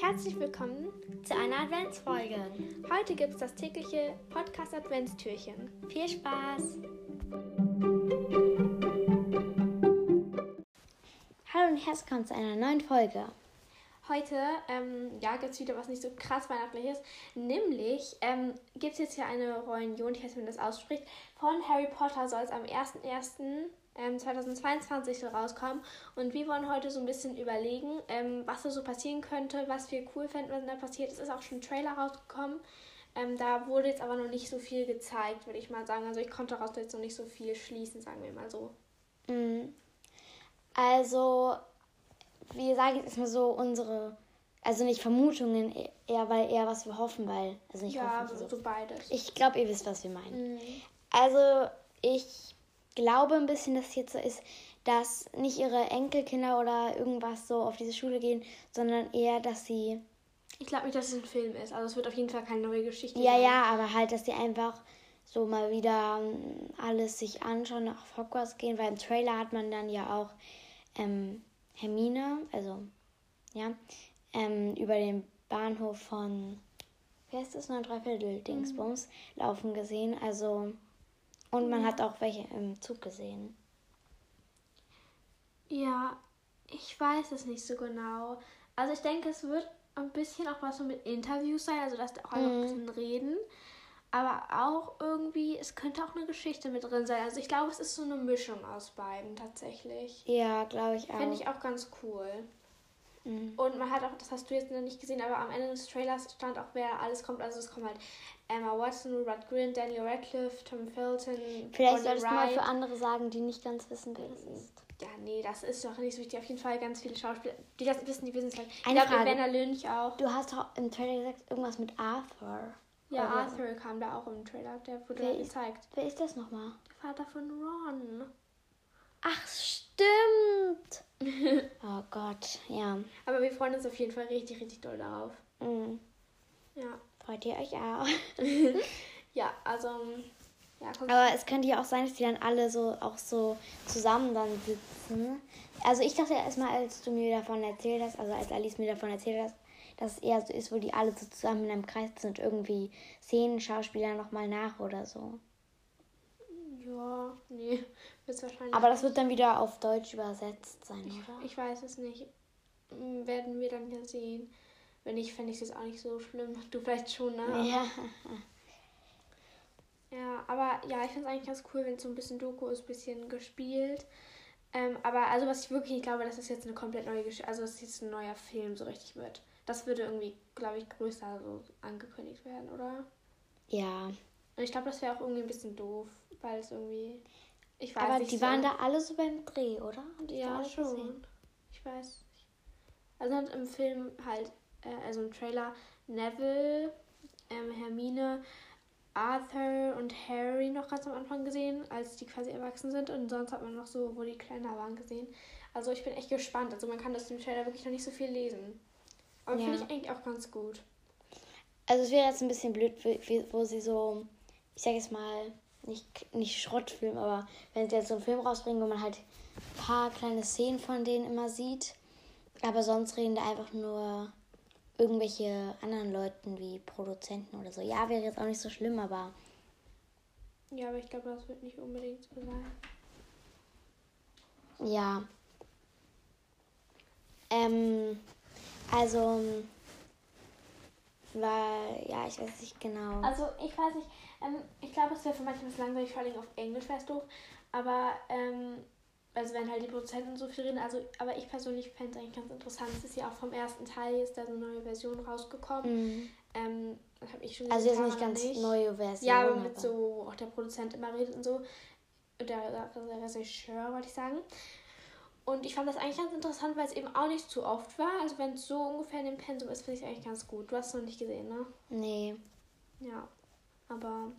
Herzlich willkommen zu einer Adventsfolge. Heute gibt es das tägliche Podcast Adventstürchen. Viel Spaß! Hallo und herzlich willkommen zu einer neuen Folge. Heute ähm, ja, gibt es wieder was nicht so krass Weihnachtliches. Nämlich ähm, gibt es jetzt hier eine Reunion, ich weiß nicht, wie man das ausspricht, von Harry Potter soll es am 1.1 ähm, 2022 rauskommen. Und wir wollen heute so ein bisschen überlegen, ähm, was da so passieren könnte, was wir cool fänden, wenn da passiert. Es ist auch schon ein Trailer rausgekommen. Ähm, da wurde jetzt aber noch nicht so viel gezeigt, würde ich mal sagen. Also ich konnte daraus jetzt noch nicht so viel schließen, sagen wir mal so. Mhm. Also, wir sagen jetzt erstmal so unsere, also nicht Vermutungen, eher weil eher was wir hoffen, weil, also nicht ja, hoffen. so, so beides. Ich glaube, ihr wisst, was wir meinen. Mhm. Also, ich glaube ein bisschen, dass es jetzt so ist, dass nicht ihre Enkelkinder oder irgendwas so auf diese Schule gehen, sondern eher, dass sie. Ich glaube nicht, dass es ein Film ist. Also es wird auf jeden Fall keine neue Geschichte Ja, sein. ja, aber halt, dass sie einfach so mal wieder ähm, alles sich anschauen, nach Hogwarts gehen, weil im Trailer hat man dann ja auch ähm, Hermine, also ja, ähm, über den Bahnhof von, wie heißt das, 9 Dreiviertel Dingsbums, laufen gesehen. Also, und man hat auch welche im Zug gesehen. Ja, ich weiß es nicht so genau. Also ich denke, es wird ein bisschen auch was so mit Interviews sein, also dass die auch einfach ein bisschen reden. Aber auch irgendwie, es könnte auch eine Geschichte mit drin sein. Also ich glaube, es ist so eine Mischung aus beiden tatsächlich. Ja, glaube ich auch. Finde ich auch ganz cool. Mhm. Und man hat auch, das hast du jetzt noch nicht gesehen, aber am Ende des Trailers stand auch, wer alles kommt. Also es kommen halt Emma Watson, Rupert Grint, Daniel Radcliffe, Tom Felton, Vielleicht solltest du mal für andere sagen, die nicht ganz wissen, wer das ist. Ja, nee, das ist doch nicht so wichtig. Auf jeden Fall ganz viele Schauspieler. Die das wissen, die wissen es halt. Ich glaube. Werner Lynch auch. Du hast doch im Trailer gesagt, irgendwas mit Arthur. Ja, Oder- Arthur kam da auch im Trailer. Der wurde Wer da ist- gezeigt. Wer ist das nochmal? Der Vater von Ron. Ach, stimmt. oh Gott, ja. Aber wir freuen uns auf jeden Fall richtig, richtig doll darauf. Mhm. Ja. Freut ihr euch auch? Ja, also. Ja. Aber es könnte ja auch sein, dass die dann alle so auch so zusammen dann sitzen. Also ich dachte erstmal, als du mir davon erzählt hast, also als Alice mir davon erzählt hast, dass es eher so ist, wo die alle so zusammen in einem Kreis sind, irgendwie Szenen, Schauspieler nochmal nach oder so. Ja, nee. Wird's wahrscheinlich. Aber das wird dann wieder auf Deutsch übersetzt sein, oder? Ich weiß es nicht. Werden wir dann ja sehen. Wenn nicht, fände ich es jetzt auch nicht so schlimm. Du vielleicht schon, ne? Ja. Ja, aber ja, ich finde es eigentlich ganz cool, wenn es so ein bisschen Doku ist, ein bisschen gespielt. Ähm, aber also was ich wirklich nicht glaube, dass das jetzt eine komplett neue Geschichte, also dass es jetzt ein neuer Film so richtig wird. Das würde irgendwie, glaube ich, größer so angekündigt werden, oder? Ja. Und ich glaube, das wäre auch irgendwie ein bisschen doof, weil es irgendwie, ich weiß Aber nicht. die so- waren da alle so beim Dreh, oder? Da Ja, schon. gesehen? Ich weiß nicht. Also hat im Film halt, äh, also im Trailer, Neville, ähm, Hermine, Arthur und Harry noch ganz am Anfang gesehen, als die quasi erwachsen sind. Und sonst hat man noch so, wo die kleiner waren, gesehen. Also ich bin echt gespannt. Also man kann aus dem Trailer wirklich noch nicht so viel lesen. Aber Ja. finde ich eigentlich auch ganz gut. Also es wäre jetzt ein bisschen blöd, wo sie so, ich sag jetzt mal, nicht, nicht Schrottfilm, aber wenn sie jetzt so einen Film rausbringen, wo man halt ein paar kleine Szenen von denen immer sieht, aber sonst reden da einfach nur irgendwelche anderen Leuten wie Produzenten oder so. Ja, wäre jetzt auch nicht so schlimm, aber Ja, aber ich glaube, das wird nicht unbedingt so sein. ja. Ähm, also, war, ja, ich weiß nicht genau. Also ich weiß nicht, ähm, ich glaube, es wäre für manche ein bisschen langweilig, vor allem auf Englisch wäre es doof. Aber, ähm, also wenn halt die Produzenten so viel reden, also, aber ich persönlich fände es eigentlich ganz interessant. Es ist ja auch vom ersten Teil, ist da so eine neue Version rausgekommen. Mhm. Ähm, habe ich schon Also jetzt nicht ganz nicht. neue Version. Ja, aber mit so, wo auch der Produzent immer redet und so. Der, der Regisseur, wollte ich sagen. Und ich fand das eigentlich ganz interessant, weil es eben auch nicht zu oft war. Also wenn es so ungefähr in dem Pensum ist, finde ich es eigentlich ganz gut. Du hast es noch nicht gesehen, ne? Nee. Ja, aber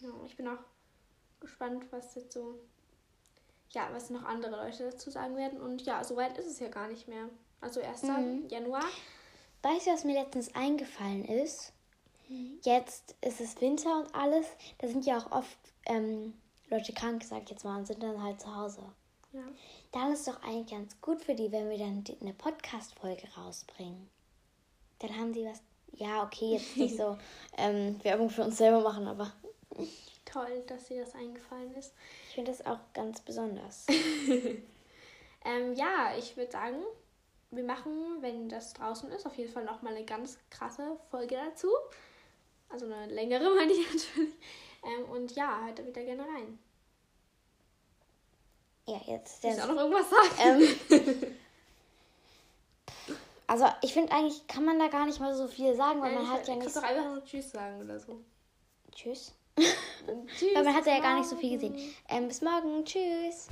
ja, ich bin auch gespannt, was jetzt so, ja, was noch andere Leute dazu sagen werden. Und ja, soweit ist es ja gar nicht mehr. Also 1. Mhm. Januar. Weißt du, was mir letztens eingefallen ist? Jetzt ist es Winter und alles. Da sind ja auch oft ähm, Leute krank, sag ich jetzt mal, und sind dann halt zu Hause. Ja. Dann ist doch eigentlich ganz gut für die, wenn wir dann eine Podcast-Folge rausbringen. dann haben sie was. Ja, okay, jetzt nicht so ähm, Werbung für uns selber machen, aber Toll, dass dir das eingefallen ist. ich finde das auch ganz besonders. Ähm, ja, ich würde sagen, wir machen, wenn das draußen ist, auf jeden Fall nochmal eine ganz krasse Folge dazu. Also eine längere, meine ich natürlich. Ähm, und ja, hört da wieder gerne rein. Ja, jetzt der. du auch noch irgendwas sagen? Ähm, also ich finde eigentlich kann man da gar nicht mal so viel sagen, weil Nein, man ich- hat ja du nicht. kannst doch einfach nur Tschüss sagen oder so. Tschüss. Tschüss. Weil man hat ja gar nicht so viel gesehen. Ähm, bis morgen. Tschüss.